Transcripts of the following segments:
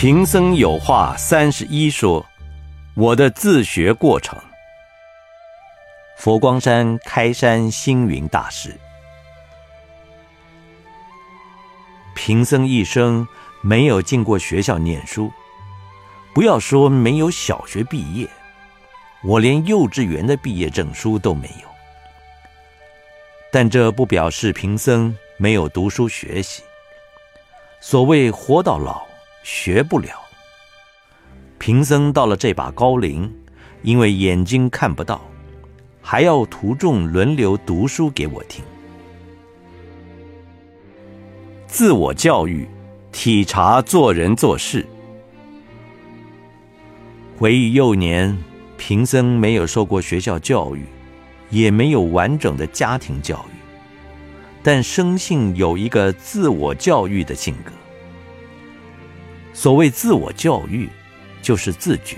贫僧有话三十一说，我的自学过程。佛光山开山星云大师，贫僧一生没有进过学校念书，不要说没有小学毕业，我连幼稚园的毕业证书都没有。但这不表示贫僧没有读书学习。所谓活到老。学不了。贫僧到了这把高龄，因为眼睛看不到，还要徒众轮流读书给我听。自我教育，体察做人做事。回忆幼年，贫僧没有受过学校教育，也没有完整的家庭教育，但生性有一个自我教育的性格。所谓自我教育，就是自觉，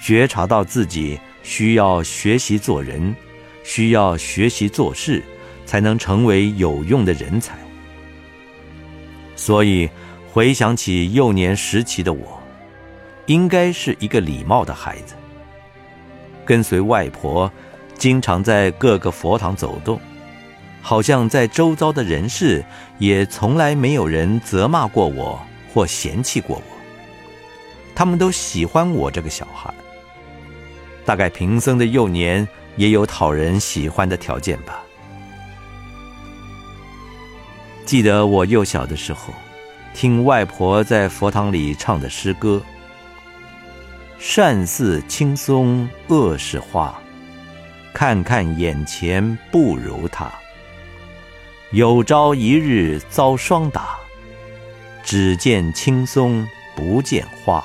觉察到自己需要学习做人，需要学习做事，才能成为有用的人才。所以回想起幼年时期的我，应该是一个礼貌的孩子，跟随外婆，经常在各个佛堂走动，好像在周遭的人世，也从来没有人责骂过我。或嫌弃过我，他们都喜欢我这个小孩。大概贫僧的幼年也有讨人喜欢的条件吧。记得我幼小的时候，听外婆在佛堂里唱的诗歌：“善似青松，恶是花，看看眼前不如他。有朝一日遭霜打。”只见青松不见花。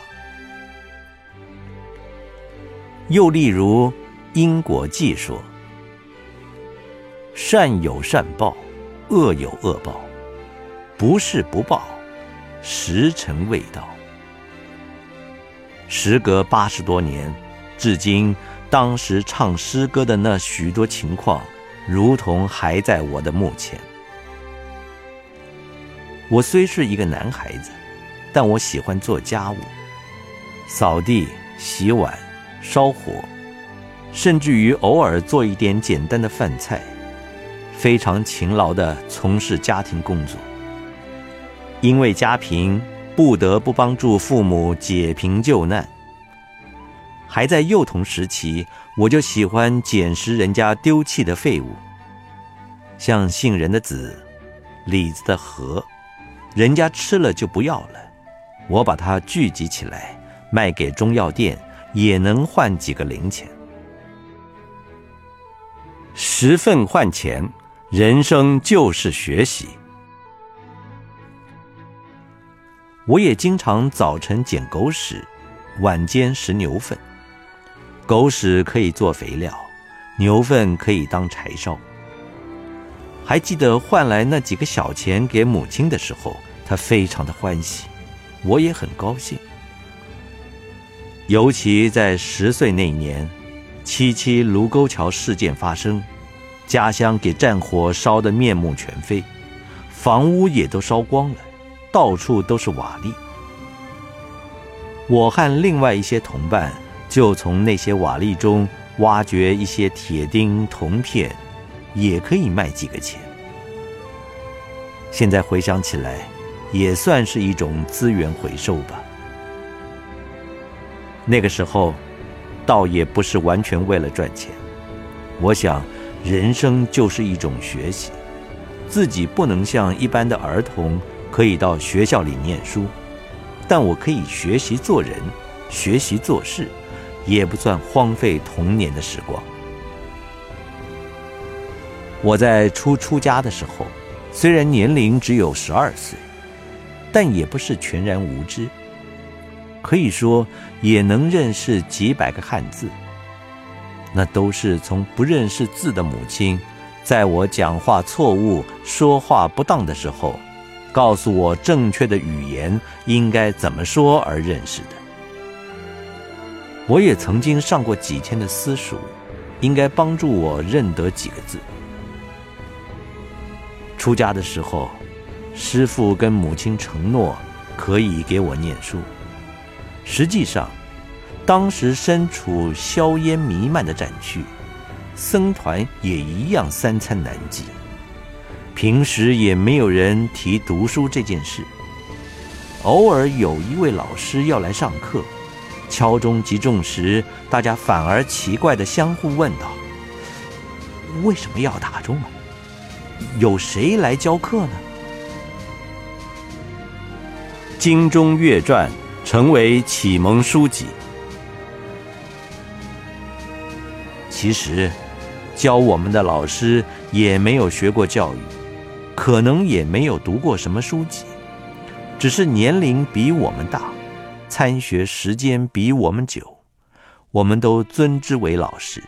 又例如因果记说：善有善报，恶有恶报，不是不报，时辰未到。时隔八十多年，至今当时唱诗歌的那许多情况，如同还在我的目前。我虽是一个男孩子，但我喜欢做家务，扫地、洗碗、烧火，甚至于偶尔做一点简单的饭菜，非常勤劳地从事家庭工作。因为家贫，不得不帮助父母解贫救难。还在幼童时期，我就喜欢捡拾人家丢弃的废物，像杏仁的籽、李子的核。人家吃了就不要了，我把它聚集起来卖给中药店，也能换几个零钱。十份换钱，人生就是学习。我也经常早晨捡狗屎，晚间拾牛粪。狗屎可以做肥料，牛粪可以当柴烧。还记得换来那几个小钱给母亲的时候，她非常的欢喜，我也很高兴。尤其在十岁那年，七七卢沟桥事件发生，家乡给战火烧得面目全非，房屋也都烧光了，到处都是瓦砾。我和另外一些同伴就从那些瓦砾中挖掘一些铁钉、铜片。也可以卖几个钱。现在回想起来，也算是一种资源回收吧。那个时候，倒也不是完全为了赚钱。我想，人生就是一种学习，自己不能像一般的儿童可以到学校里念书，但我可以学习做人，学习做事，也不算荒废童年的时光。我在初出家的时候，虽然年龄只有十二岁，但也不是全然无知。可以说，也能认识几百个汉字。那都是从不认识字的母亲，在我讲话错误、说话不当的时候，告诉我正确的语言应该怎么说而认识的。我也曾经上过几天的私塾，应该帮助我认得几个字。出家的时候，师父跟母亲承诺可以给我念书。实际上，当时身处硝烟弥漫的战区，僧团也一样三餐难继，平时也没有人提读书这件事。偶尔有一位老师要来上课，敲钟击钟时，大家反而奇怪的相互问道：“为什么要打钟啊？有谁来教课呢？”《经中乐传》成为启蒙书籍。其实，教我们的老师也没有学过教育，可能也没有读过什么书籍。只是年龄比我们大，参学时间比我们久，我们都尊之为老师。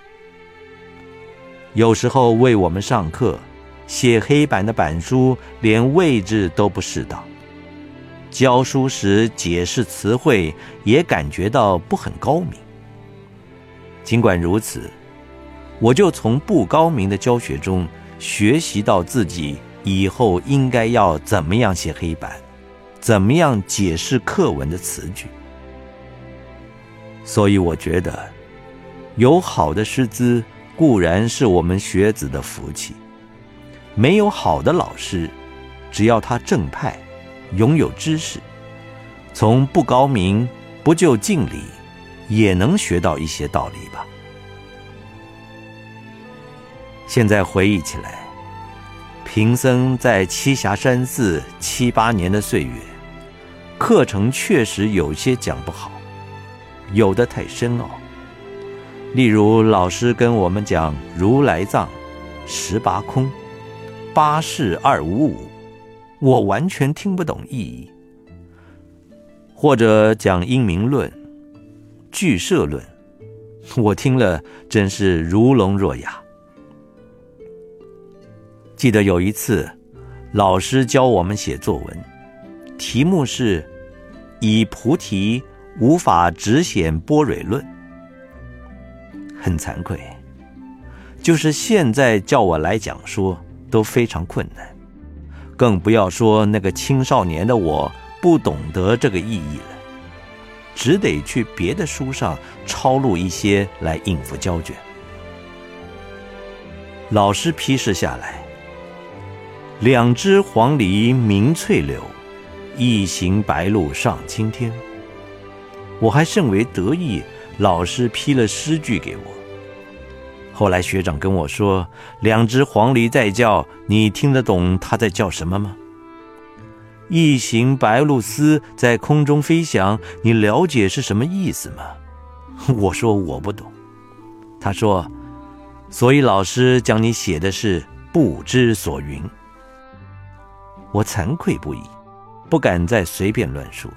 有时候为我们上课，写黑板的板书连位置都不适当，教书时解释词汇也感觉到不很高明。尽管如此，我就从不高明的教学中学习到自己以后应该要怎么样写黑板。怎么样解释课文的词句？所以我觉得，有好的师资固然是我们学子的福气；没有好的老师，只要他正派，拥有知识，从不高明不就近礼，也能学到一些道理吧。现在回忆起来，贫僧在栖霞山寺七八年的岁月。课程确实有些讲不好，有的太深奥。例如，老师跟我们讲如来藏、十八空、八事二五五，我完全听不懂意义；或者讲因明论、俱舍论，我听了真是如聋若哑。记得有一次，老师教我们写作文，题目是。以菩提无法直显般若论，很惭愧，就是现在叫我来讲说都非常困难，更不要说那个青少年的我不懂得这个意义了，只得去别的书上抄录一些来应付交卷。老师批示下来：两只黄鹂鸣翠柳。一行白鹭上青天，我还甚为得意。老师批了诗句给我。后来学长跟我说：“两只黄鹂在叫，你听得懂它在叫什么吗？”一行白鹭丝在空中飞翔，你了解是什么意思吗？我说我不懂。他说：“所以老师将你写的是不知所云。”我惭愧不已。不敢再随便乱说。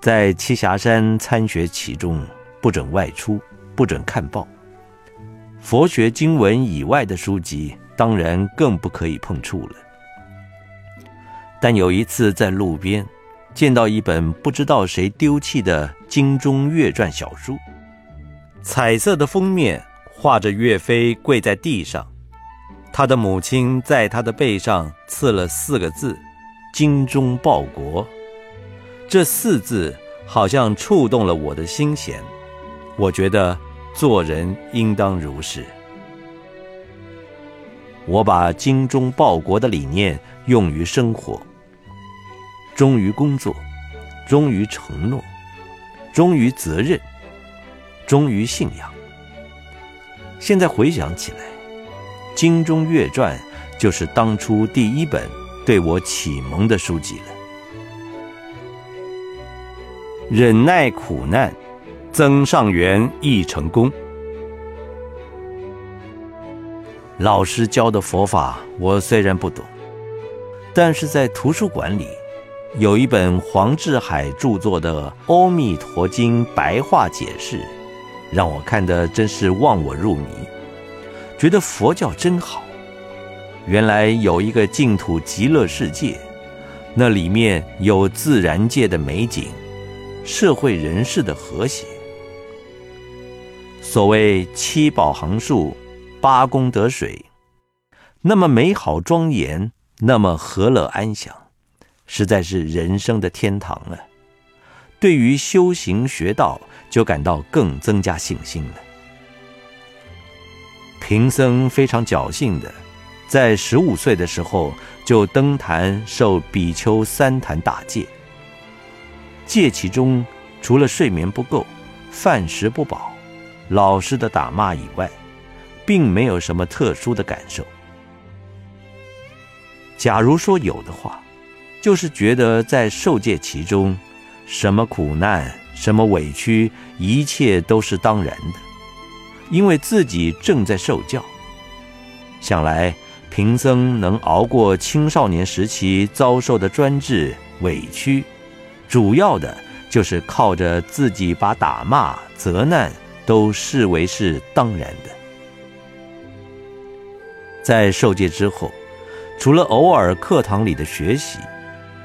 在栖霞山参学其中，不准外出，不准看报。佛学经文以外的书籍，当然更不可以碰触了。但有一次在路边，见到一本不知道谁丢弃的《经中岳传》小书，彩色的封面画着岳飞跪在地上。他的母亲在他的背上刺了四个字：“精忠报国。”这四字好像触动了我的心弦。我觉得做人应当如是。我把精忠报国的理念用于生活：忠于工作，忠于承诺，忠于责任，忠于信仰。现在回想起来。《精忠岳传》就是当初第一本对我启蒙的书籍了。忍耐苦难，增上缘亦成功。老师教的佛法，我虽然不懂，但是在图书馆里有一本黄志海著作的《阿弥陀经》白话解释，让我看得真是忘我入迷。觉得佛教真好，原来有一个净土极乐世界，那里面有自然界的美景，社会人士的和谐。所谓七宝行树，八功德水，那么美好庄严，那么和乐安详，实在是人生的天堂了。对于修行学道，就感到更增加信心了。贫僧非常侥幸的，在十五岁的时候就登坛受比丘三坛大戒。戒其中，除了睡眠不够、饭食不饱、老师的打骂以外，并没有什么特殊的感受。假如说有的话，就是觉得在受戒其中，什么苦难、什么委屈，一切都是当然的，因为自己正在受教。想来贫僧能熬过青少年时期遭受的专制委屈。主要的就是靠着自己把打骂、责难都视为是当然的。在受戒之后，除了偶尔课堂里的学习，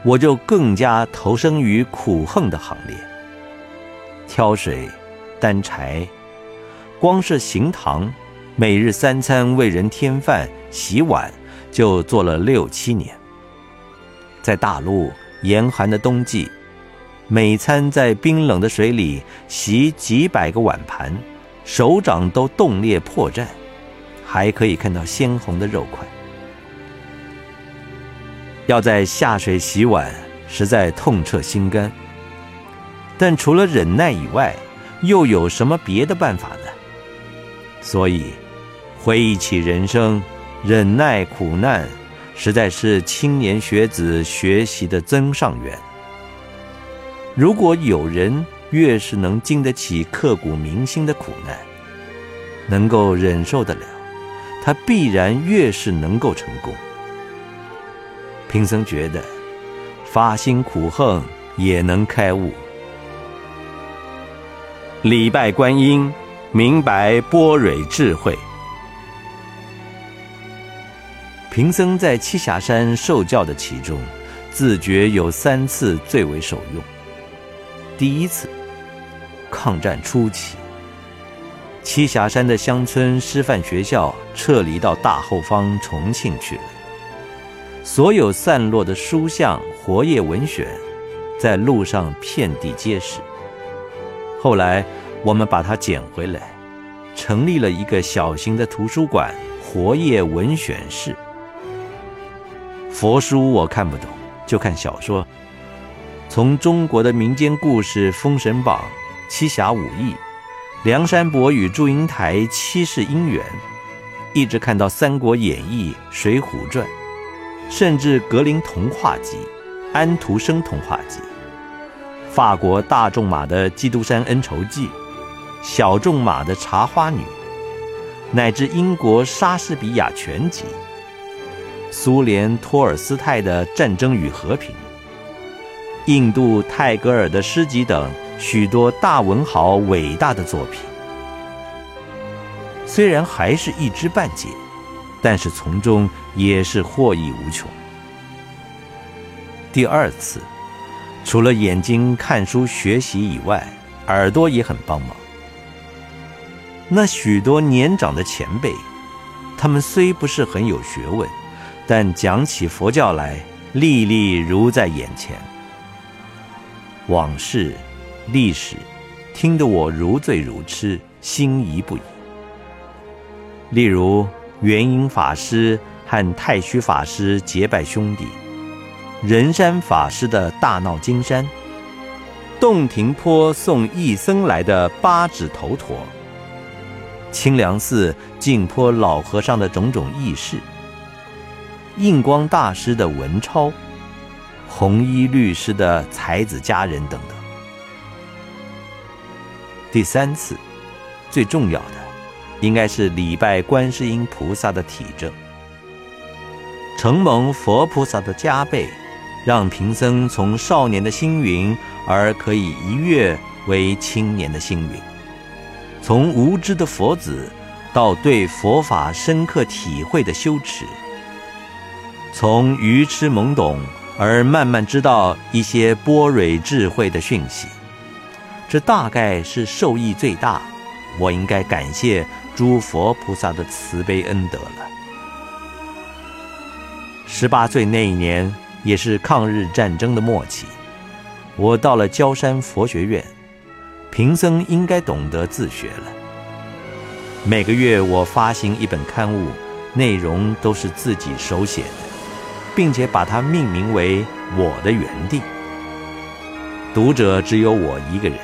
我就更加投身于苦恨的行列。挑水、担柴，光是行堂，每日三餐为人添饭、洗碗，就做了六七年。在大陆严寒的冬季。每餐在冰冷的水里洗几百个碗盘，手掌都冻裂破绽，还可以看到鲜红的肉块。要在下水洗碗，实在痛彻心肝。但除了忍耐以外，又有什么别的办法呢？所以，回忆起人生，忍耐苦难，实在是青年学子学习的增上缘。如果有人越是能经得起刻骨铭心的苦难，能够忍受得了，他必然越是能够成功。贫僧觉得，发心苦恨也能开悟。礼拜观音，明白波蕊智慧。贫僧在栖霞山受教的其中，自觉有三次最为受用。第一次，抗战初期，栖霞山的乡村师范学校撤离到大后方重庆去了。所有散落的书像、活页文选，在路上遍地皆是。后来我们把它捡回来，成立了一个小型的图书馆——活页文选室。佛书我看不懂，就看小说。从中国的民间故事《封神榜》《七侠五义》《梁山伯与祝英台七世姻缘》，一直看到《三国演义》《水浒传》，甚至格林童话集、安徒生童话集、法国大仲马的《基督山恩仇记》、小仲马的《茶花女》，乃至英国莎士比亚全集、苏联托尔斯泰的《战争与和平》。印度泰戈尔的诗集等许多大文豪伟大的作品，虽然还是一知半解，但是从中也是获益无穷。第二次，除了眼睛看书学习以外，耳朵也很帮忙。那许多年长的前辈，他们虽不是很有学问，但讲起佛教来，历历如在眼前。往事、历史，听得我如醉如痴，心仪不已。例如，元婴法师和太虚法师结拜兄弟，仁山法师的大闹金山，洞庭坡送义僧来的八指头陀，清凉寺净坡老和尚的种种轶事，印光大师的文钞。红衣律师的才子佳人等等。第三次，最重要的，应该是礼拜观世音菩萨的体证。承蒙佛菩萨的加倍，让贫僧从少年的星云，而可以一跃为青年的星云；从无知的佛子，到对佛法深刻体会的羞耻；从愚痴懵懂。而慢慢知道一些波蕊智慧的讯息，这大概是受益最大。我应该感谢诸佛菩萨的慈悲恩德了。十八岁那一年，也是抗日战争的末期。我到了焦山佛学院，贫僧应该懂得自学了。每个月我发行一本刊物，内容都是自己手写的，并且把它命名为“我的园地”。读者只有我一个人，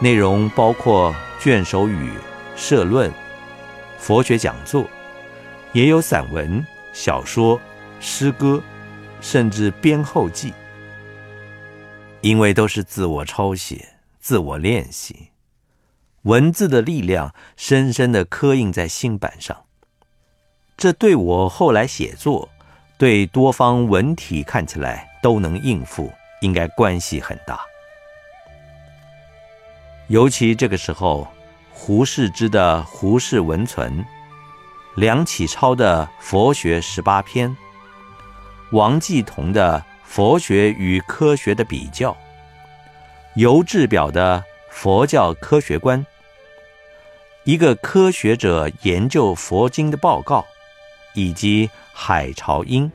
内容包括卷首语、社论、佛学讲座，也有散文、小说、诗歌，甚至编后记。因为都是自我抄写、自我练习，文字的力量深深的刻印在心板上。这对我后来写作，对多方文体看起来都能应付，应该关系很大。尤其这个时候，胡适之的《胡适文存》，梁启超的《佛学十八篇》，王继同的。佛学与科学的比较，尤志表的佛教科学观，一个科学者研究佛经的报告，以及海潮音、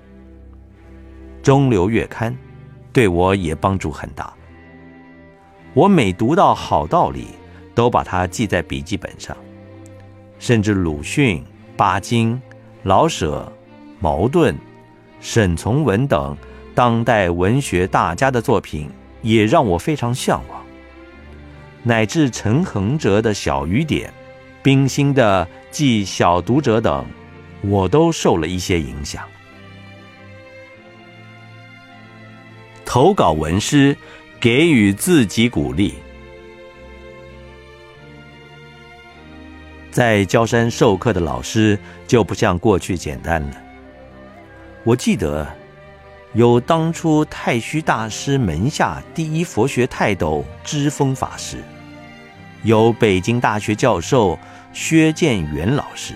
中流月刊，对我也帮助很大。我每读到好道理，都把它记在笔记本上，甚至鲁迅、巴金、老舍、茅盾、沈从文等。当代文学大家的作品也让我非常向往，乃至陈恒哲的小雨点、冰心的记小读者等，我都受了一些影响。投稿文诗，给予自己鼓励。在焦山授课的老师就不像过去简单了，我记得。有当初太虚大师门下第一佛学泰斗知风法师，有北京大学教授薛建元老师，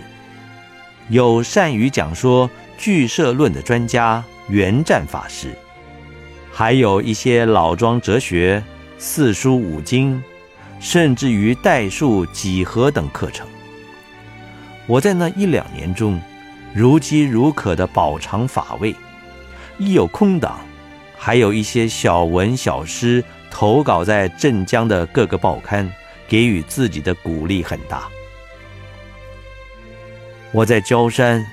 有善于讲说俱舍论的专家圆湛法师，还有一些老庄哲学、四书五经，甚至于代数、几何等课程。我在那一两年中，如饥如渴的饱尝法味。一有空档，还有一些小文小诗投稿在镇江的各个报刊，给予自己的鼓励很大。我在焦山，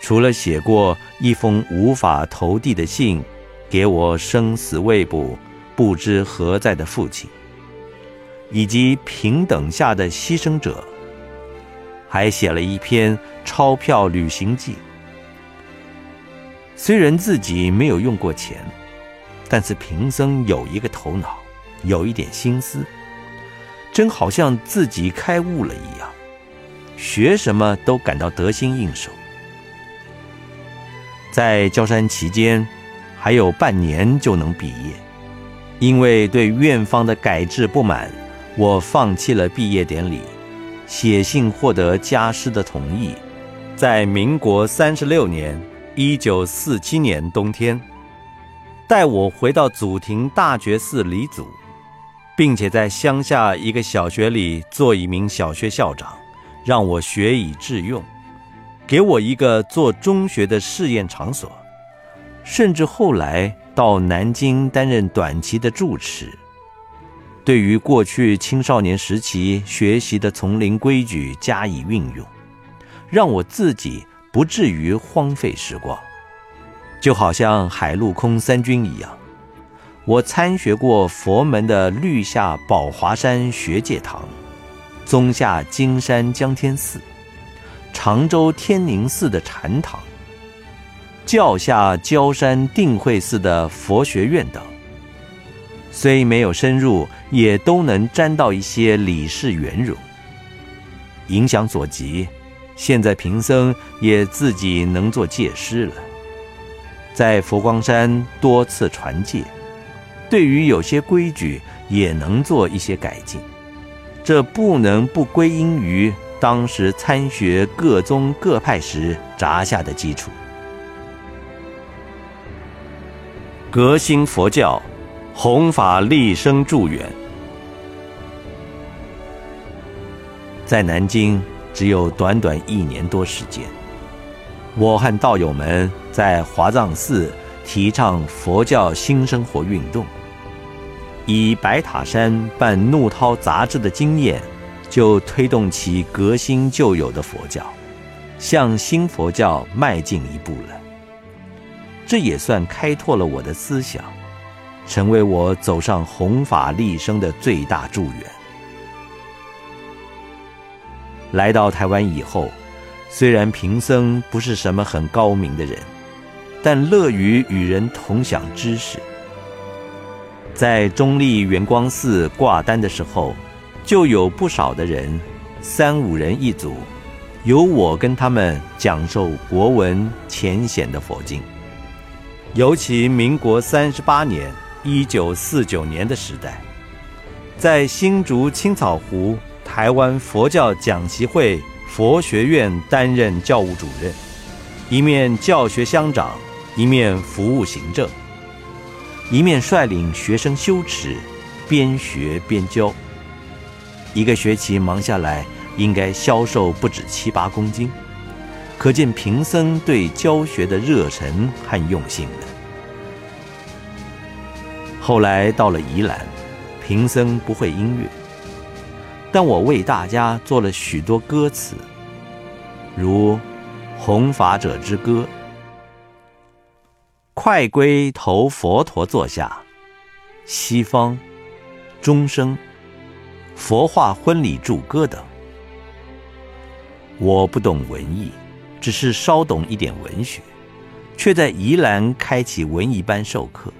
除了写过一封无法投递的信，给我生死未卜、不知何在的父亲，以及平等下的牺牲者，还写了一篇钞票旅行记。虽然自己没有用过钱，但是贫僧有一个头脑，有一点心思，真好像自己开悟了一样，学什么都感到得心应手。在焦山期间，还有半年就能毕业，因为对院方的改制不满，我放弃了毕业典礼，写信获得家师的同意，在民国三十六年。一九四七年冬天，带我回到祖庭大觉寺礼祖，并且在乡下一个小学里做一名小学校长，让我学以致用，给我一个做中学的试验场所，甚至后来到南京担任短期的住持。对于过去青少年时期学习的丛林规矩加以运用，让我自己。不至于荒废时光，就好像海陆空三军一样。我参学过佛门的绿下宝华山学戒堂，宗下金山江天寺，常州天宁寺的禅堂，教下焦山定慧寺的佛学院等。虽没有深入，也都能沾到一些理事圆融。影响所及。现在贫僧也自己能做戒师了，在佛光山多次传戒，对于有些规矩也能做一些改进。这不能不归因于当时参学各宗各派时扎下的基础。革新佛教，弘法立生助远，在南京。只有短短一年多时间，我和道友们在华藏寺提倡佛教新生活运动。以白塔山办怒涛杂志的经验，就推动起革新旧有的佛教，向新佛教迈进一步了。这也算开拓了我的思想，成为我走上弘法立生的最大助缘。来到台湾以后，虽然贫僧不是什么很高明的人，但乐于与人同享知识。在中立圆光寺挂单的时候，就有不少的人，三五人一组，由我跟他们讲授国文浅显的佛经。尤其民国三十八年（一九四九年）的时代，在新竹青草湖台湾佛教讲习会佛学院担任教务主任，一面教学乡长，一面服务行政，一面率领学生修持，边学边教。一个学期忙下来，应该消瘦不止七八公斤。可见贫僧对教学的热忱和用心。后来到了宜兰，贫僧不会音乐，但我为大家做了许多歌词，如《弘法者之歌》：“快归头佛陀座下，西方钟声，佛化婚礼祝歌等。”我不懂文艺。只是稍懂一点文学，却在宜兰开启文艺班授课。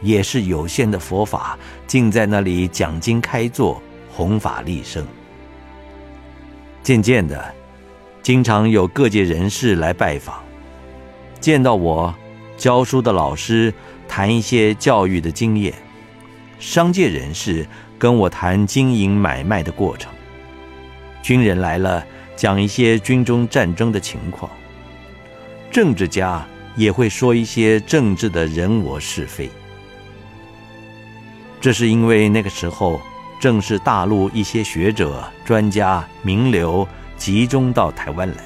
也是有限的佛法，竟在那里讲经开座，弘法利生。渐渐的，经常有各界人士来拜访，见到我教书的老师，谈一些教育的经验；商界人士跟我谈经营买卖的过程；军人来了。讲一些军中战争的情况，政治家也会说一些政治的人我是非。这是因为那个时候正是大陆一些学者、专家、名流集中到台湾来，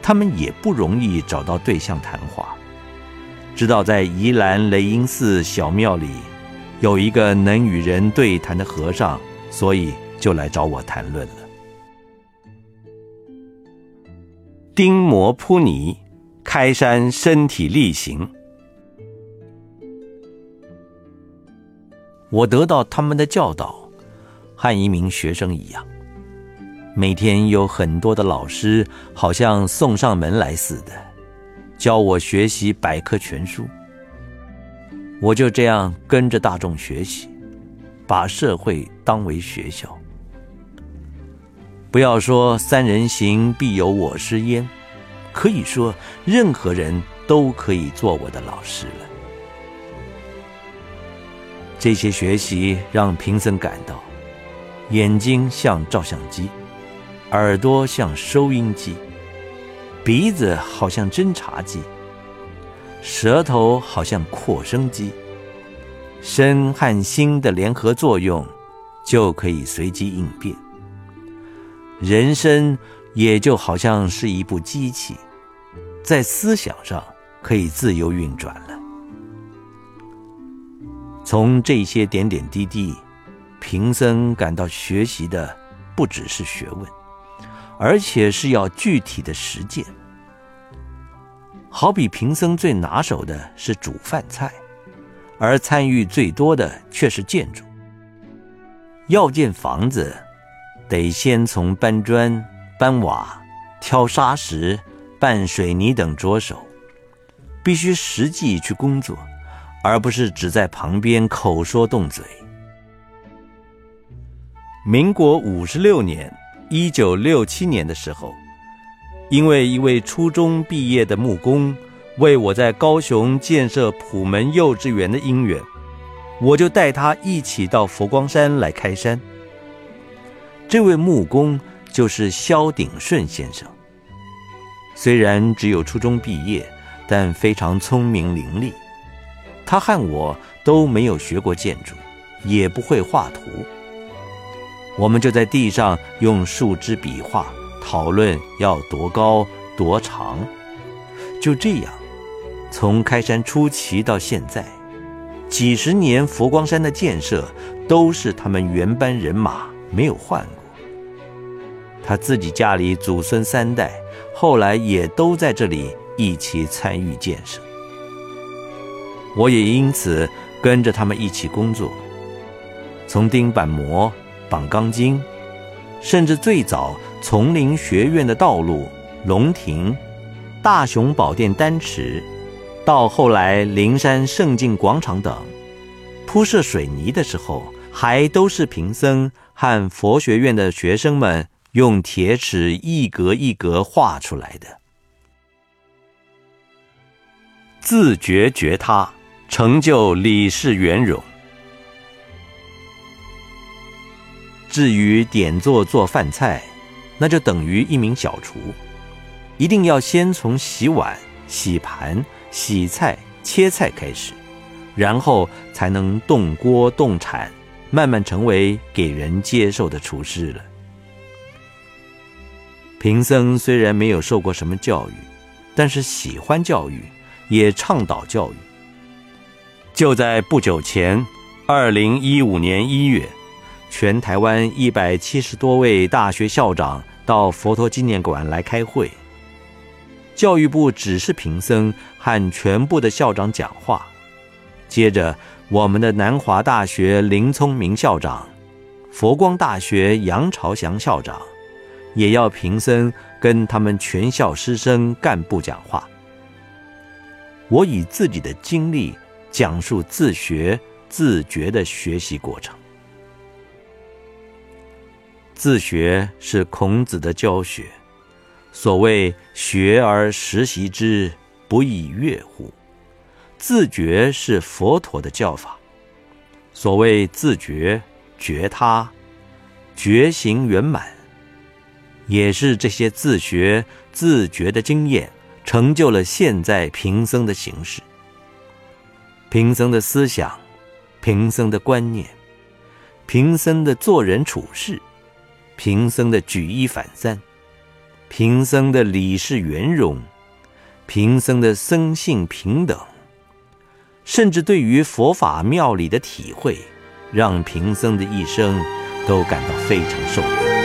他们也不容易找到对象谈话。知道在宜兰雷音寺小庙里有一个能与人对谈的和尚，所以就来找我谈论了。丁摩铺尼，开山身体力行。我得到他们的教导，和一名学生一样。每天有很多的老师，好像送上门来似的，教我学习百科全书。我就这样跟着大众学习，把社会当为学校。不要说三人行必有我师焉，可以说任何人都可以做我的老师了。这些学习让贫僧感到，眼睛像照相机，耳朵像收音机，鼻子好像侦察机，舌头好像扩声机，身和心的联合作用就可以随机应变。人生也就好像是一部机器，在思想上可以自由运转了。从这些点点滴滴，贫僧感到学习的不只是学问，而且是要具体的实践。好比贫僧最拿手的是煮饭菜，而参与最多的却是建筑。要建房子。得先从搬砖、搬瓦、挑沙石、拌水泥等着手，必须实际去工作，而不是只在旁边口说动嘴。民国五十六年（一九六七年）的时候，因为一位初中毕业的木工为我在高雄建设普门幼稚园的因缘，我就带他一起到佛光山来开山。这位木工就是萧鼎顺先生。虽然只有初中毕业，但非常聪明伶俐。他和我都没有学过建筑，也不会画图。我们就在地上用树枝比划，讨论要多高多长。就这样，从开山初期到现在，几十年佛光山的建设都是他们原班人马，没有换过。他自己家里祖孙三代，后来也都在这里一起参与建设。我也因此跟着他们一起工作，从钉板模、绑钢筋，甚至最早丛林学院的道路、龙亭、大雄宝殿丹池，到后来灵山圣境广场等，铺设水泥的时候，还都是贫僧和佛学院的学生们用铁尺一格一格画出来的。自觉觉他。成就李氏圆融。至于点做做饭菜，那就等于一名小厨，一定要先从洗碗、洗盘、洗菜、切菜开始，然后才能动锅动铲，慢慢成为给人接受的厨师了。贫僧虽然没有受过什么教育，但是喜欢教育，也倡导教育。就在不久前，二零一五年一月，全台湾一百七十多位大学校长到佛陀纪念馆来开会。教育部指示贫僧和全部的校长讲话。接着，我们的南华大学林聪明校长、佛光大学杨朝祥校长，也要贫僧跟他们全校师生干部讲话。我以自己的经历。讲述自学自觉的学习过程。自学是孔子的教学，所谓“学而时习之，不亦说乎”。自觉是佛陀的教法，所谓自觉觉他，觉行圆满，也是这些自学自觉的经验，成就了现在贫僧的形式。贫僧的思想，贫僧的观念，贫僧的做人处事，贫僧的举一反三，贫僧的理事圆融，贫僧的生性平等，甚至对于佛法妙理的体会，让贫僧的一生都感到非常受用。